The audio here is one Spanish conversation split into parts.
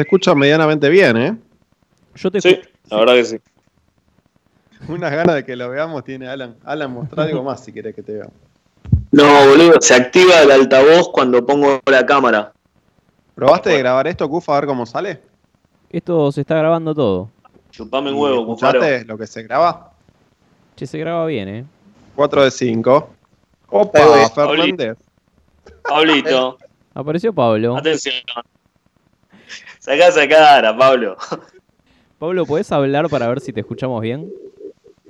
Se escucha medianamente bien, ¿eh? Yo te Sí, la verdad que sí. Unas ganas de que lo veamos tiene Alan. Alan, mostrá algo más si querés que te veamos. No, boludo, se activa el altavoz cuando pongo la cámara. ¿Probaste de grabar esto, Cufa, a ver cómo sale? Esto se está grabando todo. Chupame un ¿Y huevo, Cufaro. ¿Escuchaste lo que se graba? Che, se graba bien, ¿eh? 4 de 5. Ahí voy. Opa, Fernández. Pablito, Apareció Pablo. atención. Sacá esa cara, Pablo. Pablo, ¿podés hablar para ver si te escuchamos bien?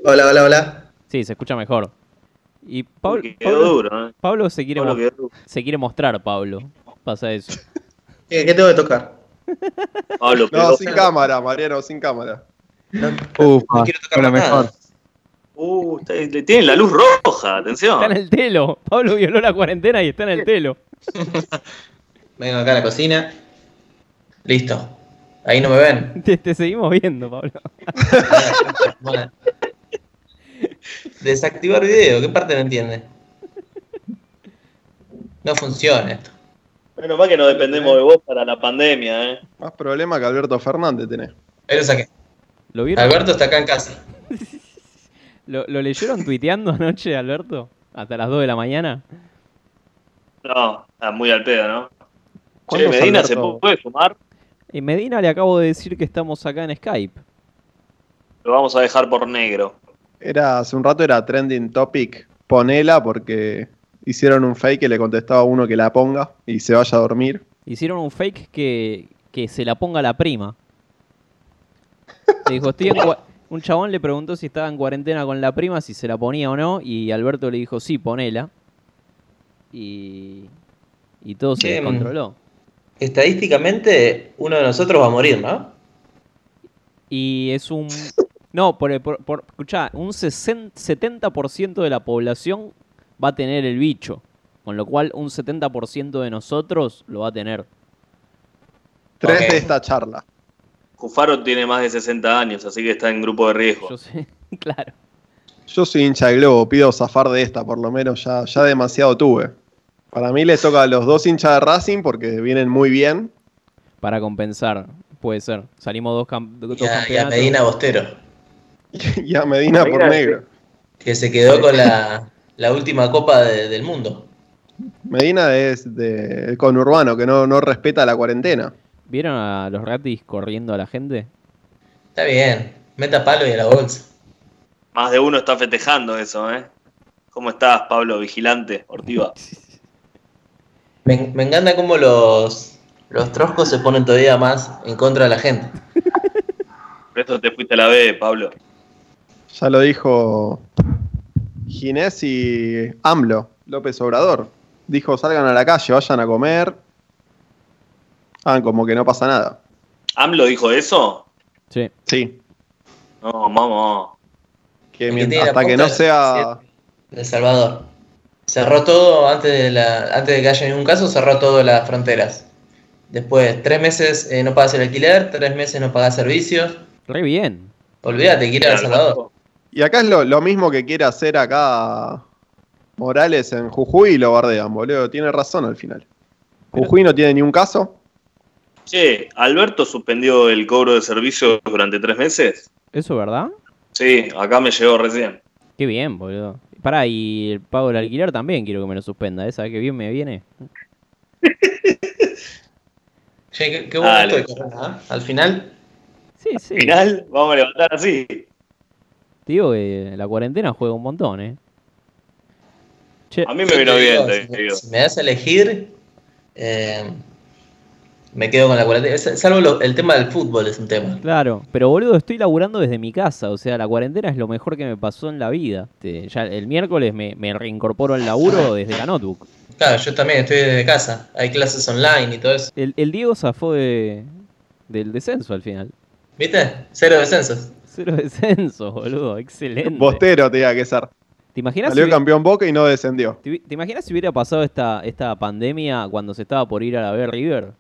Hola, hola, hola. Sí, se escucha mejor. Y Pablo, Uy, quedó Pablo, duro, ¿eh? Pablo se, quiere Pablo mo- quedó duro. se quiere mostrar, Pablo. Pasa eso. ¿Qué, qué tengo que tocar? Pablo, No, quedó- sin cámara, Mariano, sin cámara. No, Ufa, no quiero tocar nada. mejor. Uh, está- le tienen la luz roja, Está en atención. el telo. Pablo violó la cuarentena y está en el telo. Vengo acá a la cocina. Listo. Ahí no me ven. Te, te seguimos viendo, Pablo. Bueno. Desactivar video, ¿qué parte no entiende? No funciona esto. Menos mal que no dependemos de vos para la pandemia, ¿eh? Más problema que Alberto Fernández tenés. Ahí lo saqué. ¿Lo vieron? Alberto está acá en casa. ¿Lo, lo leyeron tuiteando anoche, Alberto? Hasta las 2 de la mañana. No, está muy al pedo, ¿no? Che, ¿Cuántos Medina, ¿se puede fumar? En Medina le acabo de decir que estamos acá en Skype. Lo vamos a dejar por negro. Era, hace un rato era trending topic. Ponela porque hicieron un fake que le contestaba a uno que la ponga y se vaya a dormir. Hicieron un fake que, que se la ponga la prima. Le dijo, estoy en Un chabón le preguntó si estaba en cuarentena con la prima, si se la ponía o no, y Alberto le dijo, sí, ponela. Y, y todo se descontroló. Estadísticamente, uno de nosotros va a morir, ¿no? Y es un... No, por, por, por- escuchá, un 60 70% de la población va a tener el bicho. Con lo cual, un 70% de nosotros lo va a tener. Tres de esta charla. Cufaro tiene más de 60 años, así que está en grupo de riesgo. Yo sé, claro. Yo soy hincha de Globo, pido zafar de esta, por lo menos ya, ya demasiado tuve. Para mí les toca a los dos hinchas de Racing porque vienen muy bien. Para compensar, puede ser. Salimos dos, cam- dos Y a, y a campeonatos. Medina Bostero, Y a Medina por negro. que se quedó con la, la última copa de- del mundo. Medina es de conurbano, que no, no respeta la cuarentena. ¿Vieron a los ratis corriendo a la gente? Está bien, meta palo y a la bolsa. Más de uno está festejando eso, ¿eh? ¿Cómo estás, Pablo Vigilante, Ortiva? Me, me encanta cómo los, los troscos se ponen todavía más en contra de la gente. Por eso te fuiste a la B, Pablo. Ya lo dijo Ginés y AMLO, López Obrador. Dijo, salgan a la calle, vayan a comer. Hagan como que no pasa nada. ¿AMLO dijo eso? Sí. Sí, No, vamos. que que hasta que no sea... de El Salvador. Cerró todo antes de, la, antes de que haya ningún caso, cerró todas las fronteras. Después, tres meses eh, no pagas el alquiler, tres meses no pagas servicios. Re bien. Olvídate, a El Salvador. Y acá es lo, lo mismo que quiere hacer acá Morales en Jujuy y lo bardean, boludo. Tiene razón al final. Jujuy no tiene ni un caso. Che, ¿Alberto suspendió el cobro de servicios durante tres meses? ¿Eso es verdad? Sí, acá me llegó recién. Qué bien, boludo. Pará, y el pago del alquiler también quiero que me lo suspenda. ¿eh? ¿Sabes qué bien me viene? Che, qué, qué bueno Dale. esto de Corona, ¿ah? Al final, Sí, sí. Al final, vamos a levantar así. Te digo que la cuarentena juega un montón, ¿eh? Che, A mí me vino bien, digo, te si, me, digo. si me das a elegir, eh, me quedo con la cuarentena. Salvo lo- el tema del fútbol es un tema. Claro, pero boludo, estoy laburando desde mi casa. O sea, la cuarentena es lo mejor que me pasó en la vida. Ya el miércoles me, me reincorporo al laburo desde la notebook. Claro, yo también estoy desde casa. Hay clases online y todo eso. El, el Diego zafó de, del descenso al final. ¿Viste? Cero descensos. Cero descenso, boludo. Excelente. Bostero tenía que ser. ¿Te imaginas, si, Salió campeón Boca y no descendió. te, te imaginas si hubiera pasado esta, esta pandemia cuando se estaba por ir a la B River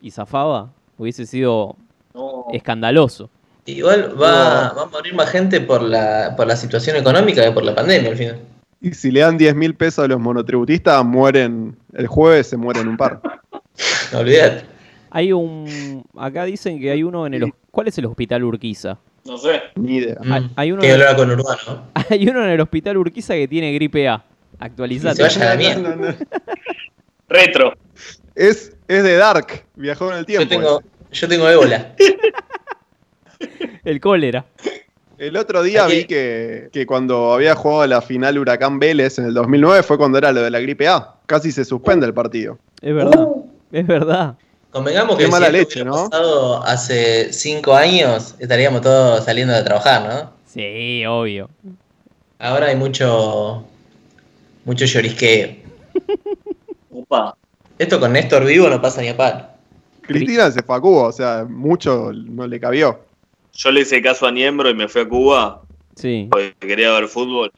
y zafaba? Hubiese sido No. escandaloso. Igual va, va a morir más gente por la, por la situación económica que por la pandemia al final. Y si le dan 10 mil pesos a los monotributistas, mueren el jueves, se mueren un par. No olvidate. Hay un. Acá dicen que hay uno en el. ¿Cuál es el hospital Urquiza? No sé. Ni idea. Hay- Mm, hay uno que hablar con Urbano. Hay uno en el hospital Urquiza que tiene gripe A. Actualizate. se vaya a la mierda. No, no, no. Retro. Es, es de Dark, viajó en el tiempo. Yo tengo, yo tengo ébola. El cólera. El otro día Aquí- vi que, que cuando había jugado la final Huracán Vélez en el 2009 fue cuando era lo de la gripe A. Casi se suspende el partido. Es verdad. Uh. Es verdad. Convengamos Qué que mala si leche, hubiera ¿no? pasado hace cinco años, estaríamos todos saliendo de trabajar, ¿no? Sí, obvio. Ahora hay mucho, mucho llorisqueo. Upa. Esto con Néstor vivo no pasa ni a palo. Cristina se fue a Cuba, o sea, mucho no le cabió. Yo le hice caso a Niembro y me fui a Cuba Sí, porque quería ver fútbol.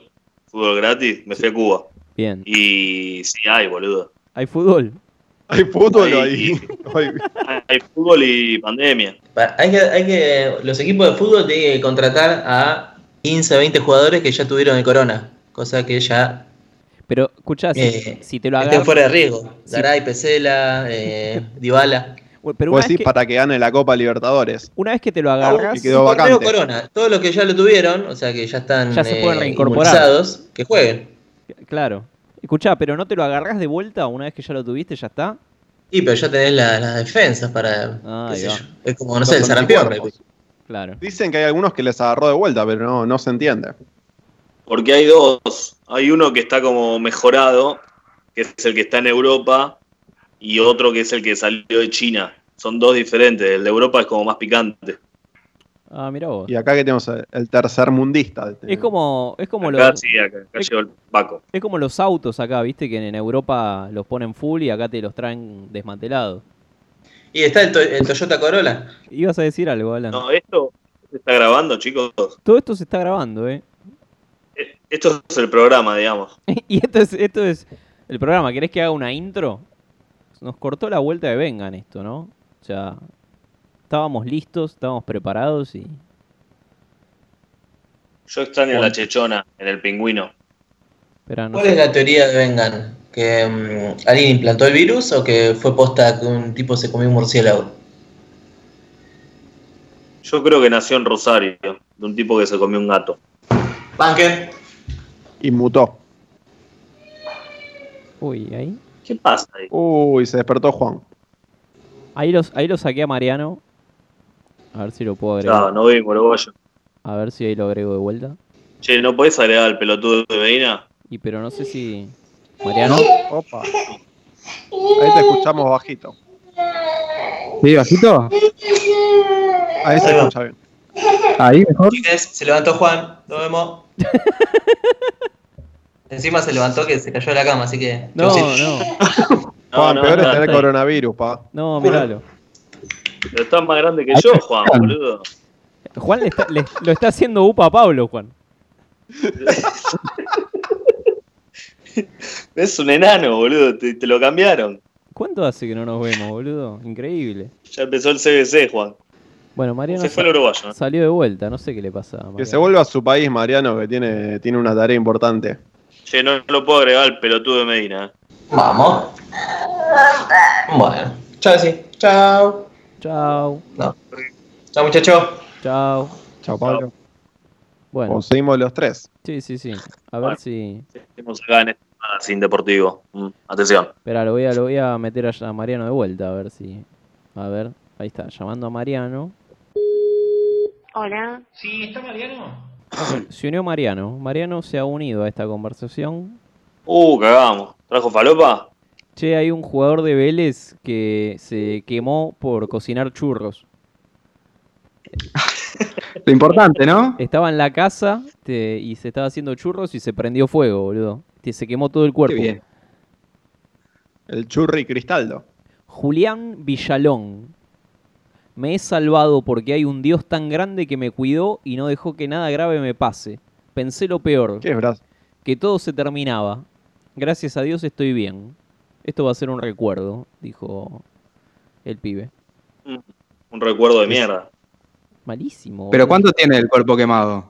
Fútbol gratis. Me fui a Cuba. bien. Y sí hay, boludo. Hay fútbol. Hay fútbol Ay. ahí. Ay, Hay fútbol y pandemia. Pa- Hay que, hay que, los equipos de fútbol tienen que contratar a 15 o 20 jugadores que ya tuvieron el corona, cosa que ya Pero, escuchá, si, Eh, si te lo estén agarras. fuera de riesgo. Sí. Garay, Pesela, eh, Dybala. Pero decís que, para que gane la Copa Libertadores. una vez que te lo y agarras, quedó Un torneo vacante. corona. Todos los que ya lo tuvieron, o sea que ya están Ya se pueden eh, reincorporar. que jueguen. claro. Escuchá, pero no te lo agarras de vuelta una vez que ya lo tuviste, ya está. Y pero ya tenés la- las defensas para. Ah, qué ahí sé va. yo. Es como, no Los sé, el sarampión. Claro. Dicen que hay algunos que les agarró de vuelta, pero no, no se entiende. Porque hay dos. Hay uno que está como mejorado, que es el que está en Europa, y otro que es el que salió de China. Son dos diferentes. El de Europa es como más picante. Ah, mira vos. Y acá que tenemos el, tercer mundista. Es como, es como Acá los, sí, acá, acá llegó el Paco. es como los autos acá, viste, que en Europa los ponen full y acá te los traen desmantelados. Y está el, to- el Toyota Corolla. Ibas a decir algo, Alan. No, esto se está grabando, chicos. Todo esto se está grabando, ¿eh? Esto es el programa, digamos. y esto es, esto es el programa. ¿Querés que haga una intro? Nos cortó la vuelta de Vengan esto, ¿no? O sea, estábamos listos, estábamos preparados y... Yo extraño la chechona en el pingüino. Pero no ¿Cuál es la teoría de Vengan? ¿Que mm, alguien implantó el virus o que fue posta que un tipo se comió un murciélago? Yo creo que nació en Rosario, de un tipo que se comió un gato. Banque. Y mutó. Uy, ahí. ¿Qué pasa ahí? Uy, se despertó Juan. Ahí, los, ahí lo saqué a Mariano. A ver si lo puedo agregar. No, no vimos, uruguayo. A ver si ahí lo agrego de vuelta. Che, ¿no podés agregar al pelotudo de Medina? Y pero no sé si... Mariano. Opa. Ahí te escuchamos bajito. ¿Sí, bajito? Ahí se escucha bien. Ahí mejor. Se levantó Juan. Nos vemos. Encima se levantó que se cayó de la cama, así que. No, no. Juan, no, peor no, es tener está ahí. coronavirus, pa. No, míralo. Pero estás más grande que yo, Juan, boludo. Juan le está- le- lo está haciendo upa a Pablo, Juan. Es un enano, boludo. Te, te lo cambiaron. ¿Cuánto hace que no nos vemos, boludo? Increíble. Ya empezó el CBC, Juan. Bueno, Mariano Se fue el uruguayo. ¿eh? salió de vuelta, no sé qué le pasa a Que se vuelva a su país, Mariano, que tiene, tiene una tarea importante. Che, no lo puedo agregar al pelotudo de Medina. Vamos. Bueno. Chao, sí. Chao. Chao, No. Chao, muchacho. chao. Chao, Pablo. Bueno, O seguimos los tres. sí, sí, sí. A ver Bueno. si... Estamos acá en este magazine deportivo. Mm, atención. Espera, lo voy a, lo voy a meter a, a Mariano de vuelta, a ver si... A ver, ahí está, llamando a Mariano. Hola. Sí, ¿está Mariano? Se unió Mariano. Mariano se ha unido a esta conversación. Uh, cagamos. ¿Trajo falopa? Che, hay un jugador de Vélez que se quemó por cocinar churros. Lo importante, ¿no? Estaba en la casa y se estaba haciendo churros y se prendió fuego, boludo. Se quemó todo el Qué cuerpo. bien. El Churri Cristaldo. Julián Villalón. Me he salvado porque hay un Dios tan grande que me cuidó y no dejó que nada grave me pase. Pensé lo peor, ¿Qué es que todo se terminaba. Gracias a Dios estoy bien. Esto va a ser un recuerdo, dijo el pibe. Un recuerdo de mierda. Malísimo. Pero boludo. ¿cuánto tiene el cuerpo quemado?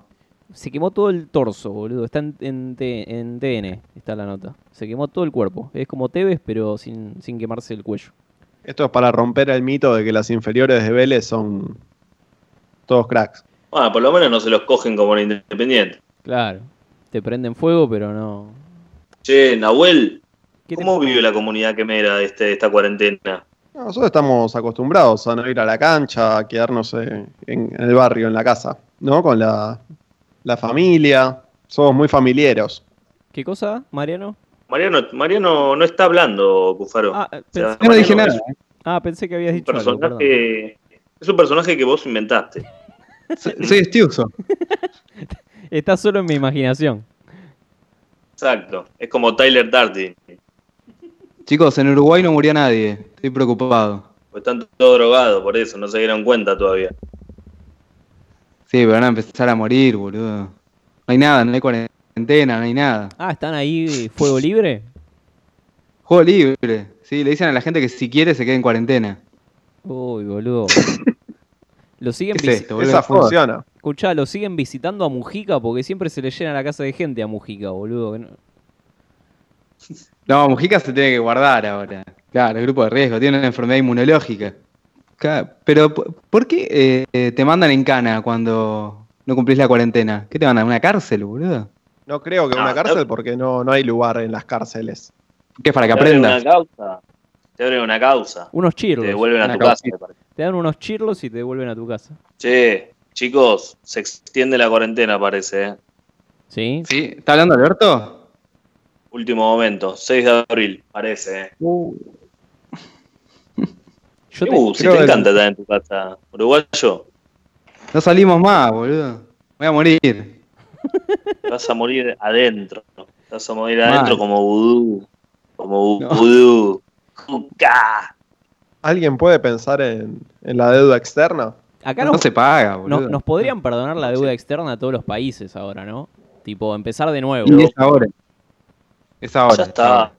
Se quemó todo el torso, boludo. Está en, en en TN, está la nota. Se quemó todo el cuerpo. Es como Tevez, pero sin, sin quemarse el cuello. Esto es para romper el mito de que las inferiores de Vélez son todos cracks. Bueno, por lo menos no se los cogen como en Independiente. Claro. Te prenden fuego, pero no. Che, Nahuel, ¿Qué te- ¿cómo vive la comunidad quemera este, esta cuarentena? No, Nosotros estamos acostumbrados a no ir a la cancha, a quedarnos eh, en, en el barrio, en la casa, ¿no? Con la, la familia. Somos muy familiares. ¿Qué cosa, Mariano? Mariano, Mariano no está hablando, Cufaro. Ah, O sea, pensé, no dije nada. es ah, pensé que habías un dicho algo, perdón. personaje, es un personaje que vos inventaste. Soy, soy estiuso. Está solo en mi imaginación. Exacto. Es como Tyler Darty. Chicos, en Uruguay no murió nadie. Estoy preocupado. Pues están todos drogados, por eso no se dieron cuenta todavía. Sí, pero van a empezar a morir, boludo. No hay nada, no hay cuarentena, no hay nada. Ah, ¿están ahí fuego libre? Juego libre. Sí, le dicen a la gente que si quiere se quede en cuarentena. Uy, boludo. Lo siguen ¿Qué es esto, boludo? Esa funciona. Escuchá, lo siguen visitando a Mujica porque siempre se le llena la casa de gente a Mujica, boludo. no- No, Mujica se tiene que guardar ahora. Claro, el grupo de riesgo, tiene una enfermedad inmunológica. Claro, Pero, ¿por qué eh, te mandan en cana cuando no cumplís la cuarentena? ¿Qué te mandan? ¿A una cárcel, boludo? No creo que No, una cárcel no. porque no, no hay lugar en las cárceles. ¿Qué es para que Te abren aprendas? una causa. Te abren una causa. Unos Te chirlos. devuelven a tu casa. me parece. Te dan unos chirlos y te devuelven a tu casa. Che, chicos, se extiende la cuarentena, parece. ¿eh? ¿Sí? ¿Sí? ¿Está hablando Alberto? Último momento, 6 de abril, parece. ¿eh? Yo te- Uh, si te encanta estar en tu casa, uruguayo, No salimos más, boludo. Voy a morir. Te vas a morir adentro. Te vas a morir Mal. adentro como vudú. Como vudú. ¿Alguien puede pensar en, en la deuda externa? Acá No nos, se paga, no- nos podrían perdonar la deuda externa a todos los países ahora, ¿no? Tipo, empezar de nuevo. Y es ahora. Es ahora. Ya está.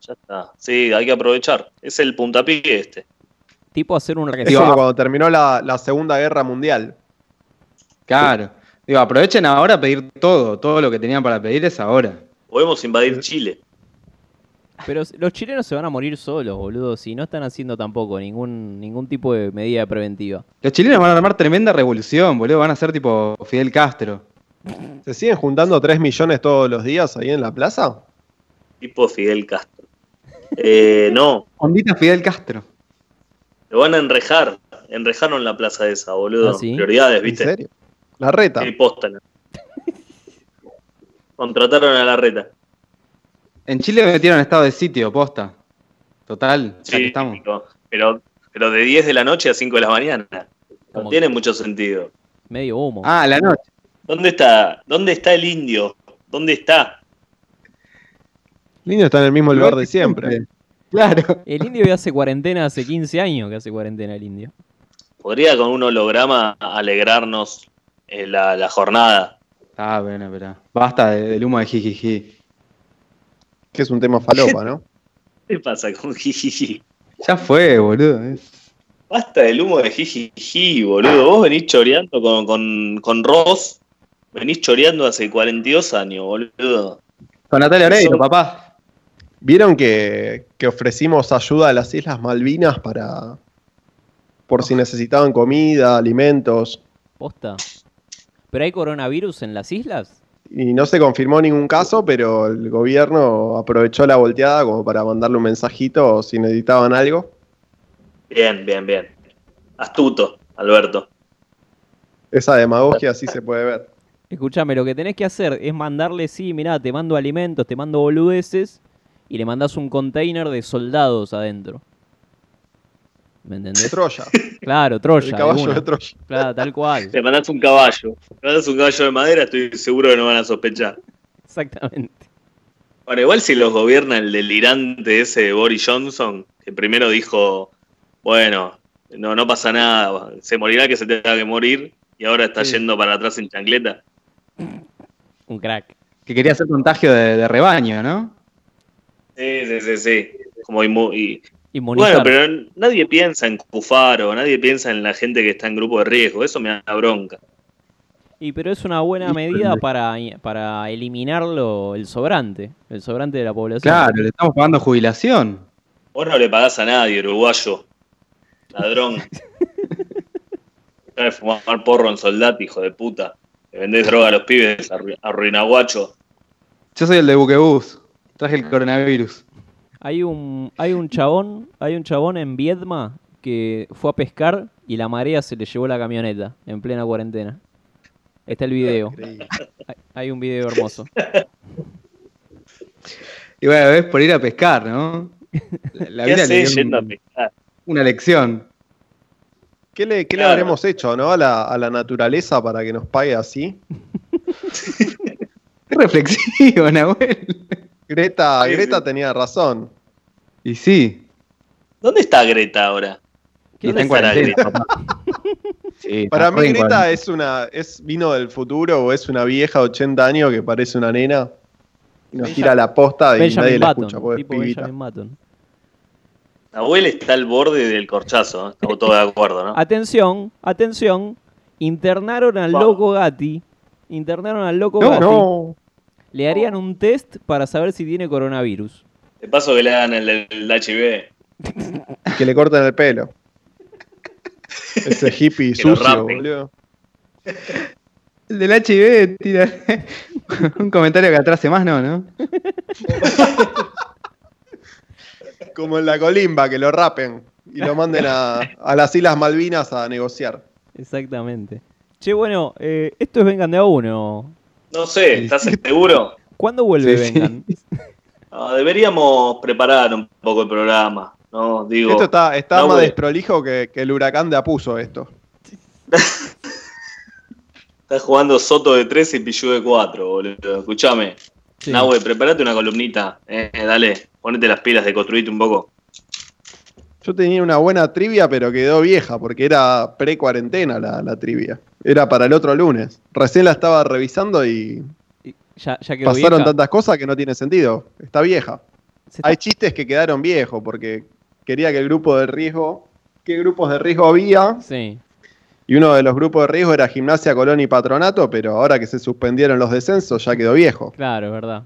Ya está. Sí, hay que aprovechar. Es el puntapié este. Tipo, hacer un como cuando terminó la, la Segunda Guerra Mundial. Claro. Digo, aprovechen ahora a pedir todo. Todo lo que tenían para pedir es ahora. Podemos invadir Chile. Pero los chilenos se van a morir solos, boludo, si no están haciendo tampoco ningún, ningún tipo de medida preventiva. Los chilenos van a armar tremenda revolución, boludo. Van a ser tipo Fidel Castro. ¿Se siguen juntando 3 millones todos los días ahí en la plaza? Tipo Fidel Castro. Eh, no, Ondita Fidel Castro. lo van a enrejar. Enrejaron la plaza esa, boludo. ¿Ah, sí? Prioridades, ¿En ¿viste? serio? La reta. Sí, posta. Contrataron a la reta. En Chile metieron estado de sitio, posta. Total, ya que Sí, estamos. pero, pero de 10 de la noche a 5 de la mañana. No ¿Cómo? tiene mucho sentido. Medio humo. Ah, a la noche. ¿Dónde está? ¿Dónde está el indio? ¿Dónde está? Niño está en el mismo lugar de siempre. Claro. El indio ya hace cuarentena hace 15 años que hace cuarentena el indio. Podría con un holograma alegrarnos eh, la, la jornada. Ah, bueno, pero. Basta de- del humo de jijiji. Que es un tema falopa, ¿no? ¿Qué pasa con Jijiji? Ya fue, boludo. Es- Basta del humo de Jijiji, boludo. Vos venís choreando con, con, con Ross. Venís choreando hace 42 años, boludo. Con Natalia Oreiro, papá. ¿Vieron que, que ofrecimos ayuda a las Islas Malvinas para. por si necesitaban comida, alimentos? Posta. ¿Pero hay coronavirus en las islas? Y no se confirmó ningún caso, pero el gobierno aprovechó la volteada como para mandarle un mensajito si necesitaban algo. Bien, bien, bien. Astuto, Alberto. Esa demagogia sí se puede ver. Escúchame, lo que tenés que hacer es mandarle, sí, mirá, te mando alimentos, te mando boludeces y le mandás un container de soldados adentro. ¿Me entendés? Troya. Claro, Troya. el de caballo de Troya. Claro, tal cual. Le mandás un caballo. Le mandás un caballo de madera, estoy seguro que no van a sospechar. Exactamente. Bueno, igual si los gobierna el delirante ese de Boris Johnson, que primero dijo, bueno, no, no pasa nada, se morirá que se tenga que morir, y ahora está Sí. yendo para atrás en chancleta. Un crack. Que quería hacer contagio de, de rebaño, ¿no? Sí, sí, sí, sí. Como y-. Bueno, pero nadie piensa en Cufaro, nadie piensa en la gente que está en grupo de riesgo, eso me da bronca. Y pero es una buena medida para, para eliminarlo, el sobrante, el sobrante de la población. Claro, le estamos pagando jubilación. Vos no le pagás a nadie, uruguayo. Ladrón. De fumar porro en soldati, hijo de puta. Le vendés droga a los pibes, arru- arruinaguacho. Yo soy el de Buquebus. Traje el coronavirus. Hay un, hay un chabón, hay un chabón en Viedma que fue a pescar y la marea se le llevó la camioneta en plena cuarentena. Está el video. Increíble. Hay, hay un video hermoso. Y bueno, es por ir a pescar, ¿no? La, la ¿Qué vida le dio yendo a un- pescar? una lección. ¿Qué le, qué le habremos hecho, no? A la, a la naturaleza para que nos pague así. Qué reflexivo, Nahuel. Greta, Sí, Greta sí. tenía razón. Y sí. ¿Dónde está Greta ahora? ¿Dónde estará Greta? Sí, Para mí Greta es una es vino del futuro o es una vieja de 80 años que parece una nena y nos tira la posta y nadie la Button. escucha porque es pibita. Nahuel está al borde del corchazo, ¿eh? estamos todos de acuerdo, ¿no? Atención, atención. Internaron al loco Gatti. Internaron al loco No, Gatti. No, Le harían un test para saber si tiene coronavirus. De paso que le hagan el, el HIV. que le corten el pelo. Ese hippie sucio, boludo. El del HIV tira un comentario que atrase más, no, ¿no? Como en la colimba, que lo rapen y lo manden a, a las Islas Malvinas a negociar. Exactamente. Che, bueno, eh, esto es Vengan de a uno. No sé, ¿estás seguro? ¿Cuándo vuelve Sí, sí. Vengan? No, deberíamos preparar un poco el programa, ¿no? Digo, Esto está, está no, más desprolijo que, que el huracán de Apuso esto. estás jugando Soto de 3 y Pichu de 4, boludo. Escuchame. Sí. Nahue, prepárate una columnita. Eh, dale, ponete las pilas de construirte un poco. Yo tenía una buena trivia, pero quedó vieja, porque era pre-cuarentena la, la trivia. Era para el otro lunes. Recién la estaba revisando y Y Ya, ya quedó pasaron vieja. tantas cosas que no tiene sentido. Está vieja. Se está- Hay chistes que quedaron viejos, porque quería que el grupo de riesgo. ¿Qué grupos de riesgo había? Sí. Y uno de los grupos de riesgo era Gimnasia, Colón y Patronato, pero ahora que se suspendieron los descensos ya quedó viejo. Claro, es verdad.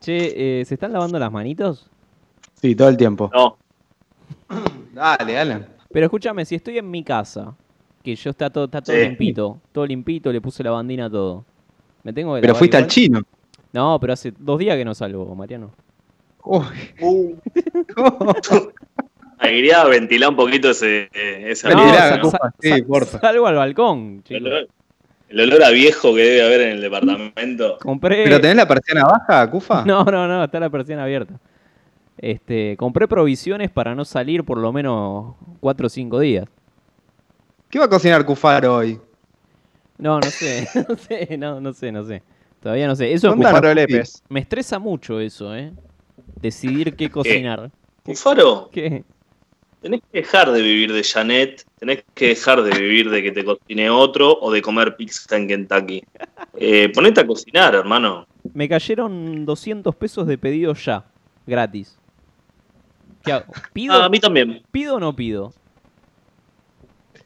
Che, eh, ¿se están lavando las manitos? Sí, todo el tiempo. No, Dale, Alan. Pero escúchame, si estoy en mi casa, que yo está todo, está todo Sí. limpito, todo limpito, le puse la bandina todo. ¿Me tengo que Pero lavar fuiste al chino. No, pero hace dos días que no salgo, Mariano. Uy. quería ventilar un poquito ese, eh, ese No. Salgo al balcón, El olor, el olor a viejo que debe haber en el departamento. Compré... ¿Pero tenés la persiana baja, Cufa? No, no, no, está la persiana abierta. Este, compré provisiones para no salir por lo menos cuatro o cinco días. ¿Qué va a cocinar Cufaro hoy? No, no sé, no sé, no, no sé, no sé. Todavía no sé. Eso Contanos. Cufaro Lepes. me estresa mucho eso, ¿eh? Decidir qué cocinar. Cufaro, ¿Qué? tenés que dejar de vivir de Janet, tenés que dejar de vivir de que te cocine otro o de comer pizza en Kentucky. Eh, ponete a cocinar, hermano. Me cayeron 200 pesos de pedido ya, gratis. ¿Qué hago? ¿Pido, Ah, a mí también. ¿Pido o no pido?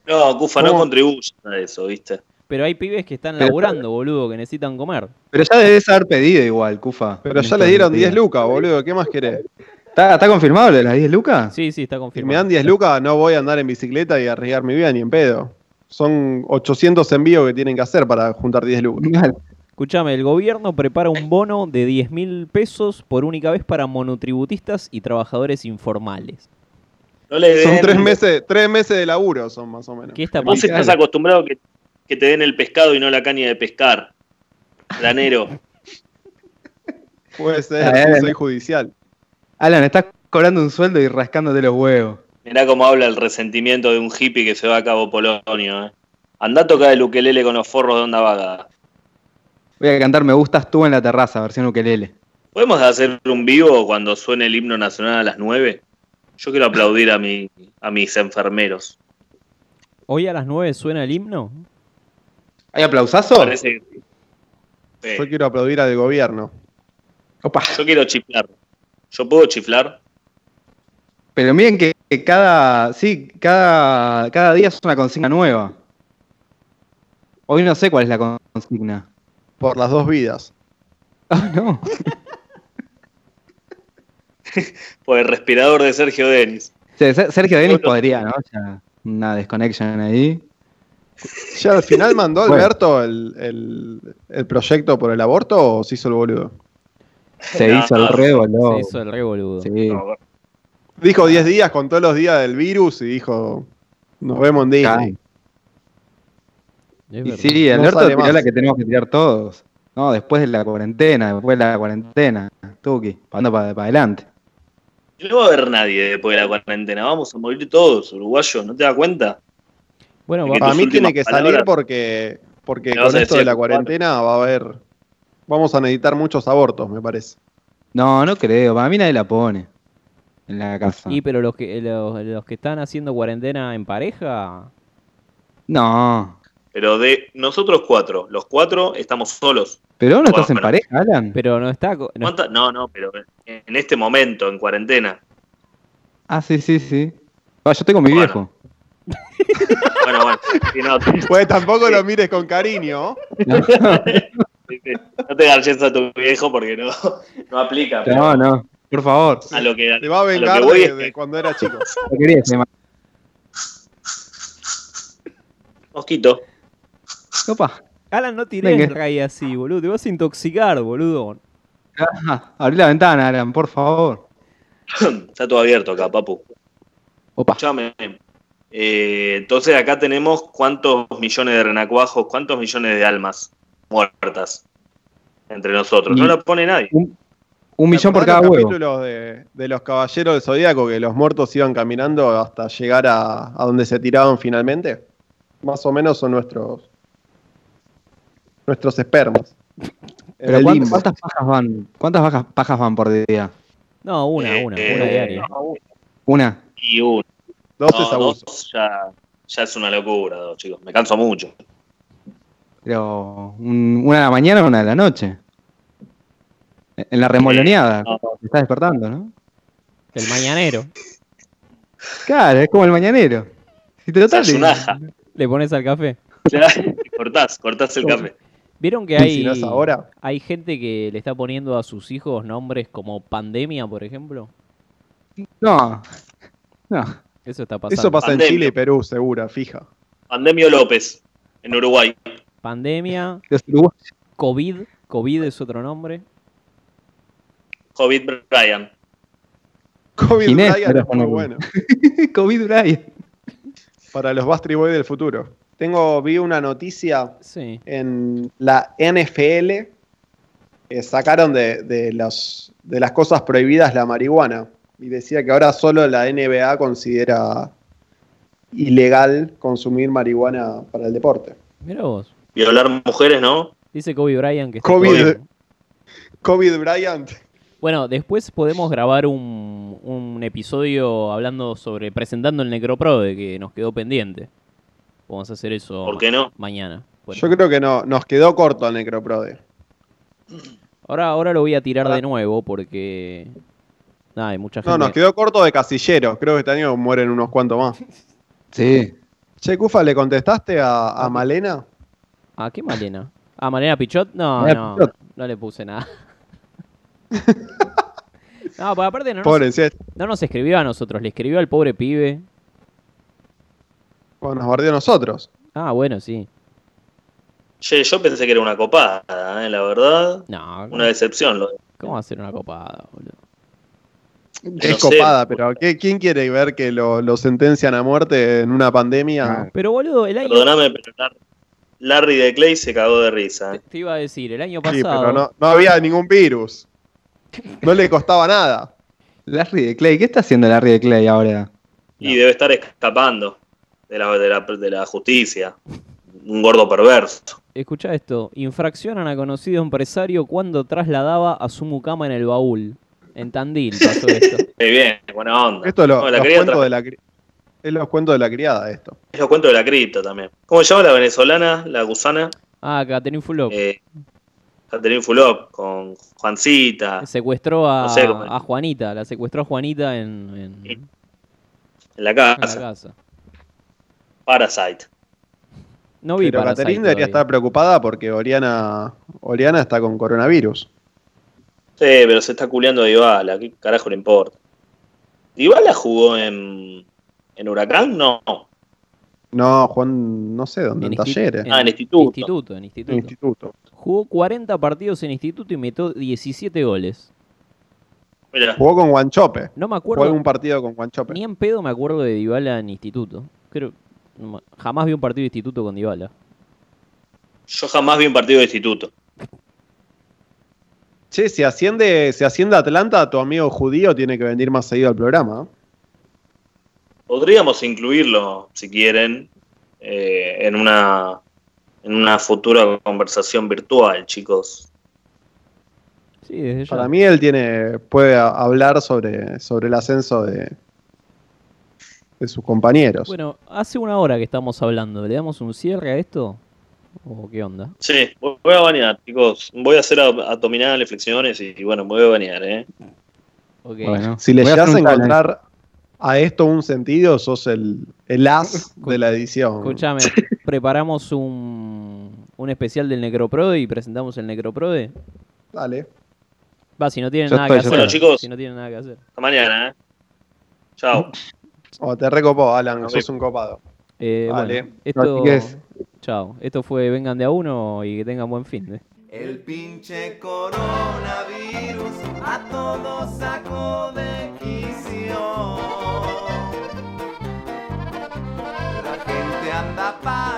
No, Cufa, no ¿Cómo? contribuyes a eso, ¿viste? Pero hay pibes que están laburando, boludo, que necesitan comer. Pero ya debes haber pedido igual, Cufa. Pero ya le dieron días. 10 lucas, boludo. ¿Qué más querés? ¿Está, está confirmado las 10 lucas? Sí, sí, está Si me confirmado. dan 10 lucas, no voy a andar en bicicleta y arriesgar mi vida ni en pedo. Son 800 envíos que tienen que hacer para juntar 10 lucas. Mal. Escuchame, el gobierno prepara un bono de 10 mil pesos por única vez para monotributistas y trabajadores informales. No le Son tres meses, tres meses de laburo, son más o menos. ¿Qué está Vos estás acostumbrado que, que te den el pescado y no la caña de pescar. Granero. Puede ser, soy judicial. Alan, estás cobrando un sueldo y rascándote los huevos. Mirá cómo habla el resentimiento de un hippie que se va a Cabo Polonio. ¿eh? Andá a tocar el ukelele con los forros de onda vaga. Voy a cantar Me gustas tú en la terraza, versión ukelele. ¿Podemos hacer un vivo cuando suene el himno nacional a las 9? Yo quiero aplaudir a, mi, a mis enfermeros. ¿Hoy a las 9 suena el himno? ¿Hay aplausazo? Parece que sí. Yo quiero aplaudir al gobierno. Opa. Yo quiero chiflar. ¿Yo puedo chiflar? Pero miren que, que cada, sí, cada, cada día es una consigna nueva. Hoy no sé cuál es la consigna. Por las dos vidas. Ah, no. por el respirador de Sergio Denis. Sí, Sergio Denis Bueno. podría, ¿no? Ya, una desconexión ahí. ¿Ya al final mandó Bueno. Alberto el, el- el proyecto por el aborto o se hizo el boludo? Se No, hizo el no, re Se boludo. hizo el re boludo. Sí. No, Dijo 10 días, contó los días del virus y dijo, nos vemos en Disney. Y sí, No Alberto tiró la que tenemos que tirar todos. No, después de la cuarentena, después de la cuarentena. Tuki, ando para adelante. No va a haber nadie después de la cuarentena. Vamos a morir todos, uruguayos. ¿No te das cuenta? Bueno, ¿Qué va- Para mí tiene que salir porque, porque ¿Me vas con esto de la cuarentena va a haber... Vamos a necesitar muchos abortos, me parece. No, no creo. Para mí nadie la pone en la casa. y pero los que los, los que están haciendo cuarentena en pareja, No. Pero de nosotros cuatro, los cuatro estamos solos. Pero no estás en pareja, Alan. pero no está no- ¿Cuánta- No, no, pero en este momento, en cuarentena. Ah, sí, sí, sí. Va, yo con mi Bueno. viejo. Bueno, bueno. sí, no, Pues tampoco Sí. lo mires con cariño. sí. No te garches a tu viejo porque no, no aplica. pero No, no. Por favor. A lo que, Te va a lo que vengar voy de, es que- de cuando era chico. Mosquito. Opa. Alan, no tirés Venga. ray así, boludo. Te vas a intoxicar, boludo. Ah, abrí la ventana, Alan, por favor. Está todo abierto acá, papu. Opa. Escuchame. Eh, entonces acá tenemos cuántos millones de renacuajos, cuántos millones de almas muertas entre nosotros. No la pone nadie. Un millón por ¿Te cada huevo. capítulos de, de los caballeros del Zodíaco que los muertos iban caminando hasta llegar a, a donde se tiraban finalmente? Más o menos son nuestros nuestros espermas. Pero el ¿cuántas, cuántas pajas van? ¿Cuántas pajas, pajas van por día? No, una, Eh, una, eh, una diaria. Una. Y uno. Dos No, es abuso. dos ya, ya es una locura, dos, chicos. Me canso mucho. Pero un- una de la mañana o una de la noche. En la remoloneada. No. Te estás despertando, ¿no? El mañanero. Claro, es como el mañanero. Si te lo. Le pones al café. Ya, cortás, cortás el café. ¿Vieron que hay, si no es ahora. hay gente que le está poniendo a sus hijos nombres como pandemia, por ejemplo? No. No. Eso está pasando. Eso pasa en. Chile y Perú, segura, fija. Pandemio López, en Uruguay. Pandemia. COVID. COVID es otro nombre. COVID Brian. COVID era es muy bueno. COVID Brian. Para los Bastry Boys del futuro. Tengo, vi una noticia Sí. en la NFL. que sacaron de, de los, de las cosas prohibidas la marihuana. Y decía que ahora solo la NBA considera ilegal consumir marihuana para el deporte. Mira vos. Violar mujeres, ¿no? Dice Kobe Bryant que está. COVID Bryant. Bueno, después podemos grabar un, un episodio hablando sobre, presentando el Necroprode que nos quedó pendiente. Vamos a hacer eso ¿Por qué no? mañana. Bueno, Yo creo que no, nos quedó corto el Necroprode. ahora, ahora lo voy a tirar Ah. de nuevo porque... Nada, hay mucha gente... No, nos quedó corto de casillero. Creo que este año mueren unos cuantos más. Sí. Che, Cufa, ¿le contestaste a, a Malena? ¿A qué Malena? ¿A Malena Pichot? No, Malena no, Pichot. no le puse nada. no, porque aparte no nos, no nos escribió a nosotros, le escribió al pobre pibe. Bueno, nos bardeó a nosotros. Ah, bueno, sí. Che, yo pensé que era una copada, ¿eh? la verdad. No, Una decepción. Lo de- ¿cómo va a ser una copada, boludo? Es no sé. copada, pero ¿qué- ¿quién quiere ver que lo, lo sentencian a muerte en una pandemia? Ah. Pero boludo, el año... Perdóname, pero Lar- Larry de Clay se cagó de risa. Te, ¿eh? te iba a decir, el año Sí, pasado... pero no, no había ningún virus. No le costaba nada. Larry de Clay. ¿Qué está haciendo Larry de Clay ahora? Y debe estar escapando de la, de la, de la justicia. Un gordo perverso. Escucha esto, infraccionan a conocido empresario cuando trasladaba a su mucama en el baúl. En Tandil pasó esto. Qué bien, buena onda. Esto es lo- No, la los cuentos de la, es los cuentos de la criada, esto. Es los cuentos de la cripto también. ¿Cómo se llama la venezolana, la gusana? Ah, Catherine Fulop. Eh, Catherine Fulop con Juancita secuestró a, no sé a Juanita, la secuestró a Juanita en, en- la casa. Parasite. No vi Pero Parasite Caterine debería estar preocupada porque Oriana, Oriana está con coronavirus. Sí, pero se está culeando a Dybala, ¿qué carajo le importa? ¿Dybala jugó en, en Huracán? No, No, Juan, no sé dónde, en, insti- talleres, Ah, en instituto. Instituto, en instituto. en instituto. Jugó 40 partidos en instituto y metió 17 goles. Mira, Jugó con Guanchope. No me Jugó acuerdo, algún partido con Guanchope. ni en pedo me acuerdo de Dybala en instituto. Creo, jamás vi un partido de instituto con Dybala. yo jamás vi un partido de instituto. Che, si asciende, si asciende Atlanta, tu amigo judío tiene que venir más seguido al programa. Podríamos incluirlo, si quieren, eh, en una en una futura conversación virtual, chicos. Sí. Para mí él tiene, puede hablar sobre, sobre el ascenso de, de sus compañeros. Bueno, hace una hora que estamos hablando. ¿Le damos un cierre a esto? ¿O qué onda? Sí, voy a bañar, chicos. Voy a hacer ab- abdominales, flexiones y, y bueno, me voy a bañar, ¿eh? Ok. Bueno, si le llegas a encontrar a esto un sentido, sos el, el as de la edición. Escuchame, preparamos un, un especial del Necroprode y presentamos el Necroprode. Dale. Va, si no tienen Yo nada que hacer. Bueno, chicos. Si no tienen nada que hacer. Hasta mañana, ¿eh? Chao. Oh, te recopó, Alan, no, sos un copado. Eh, vale. Bueno, esto, es? Chao. Esto fue Vengan de a uno y que tengan buen fin. ¿eh? El pinche coronavirus a todos sacó de quicio. La gente anda para.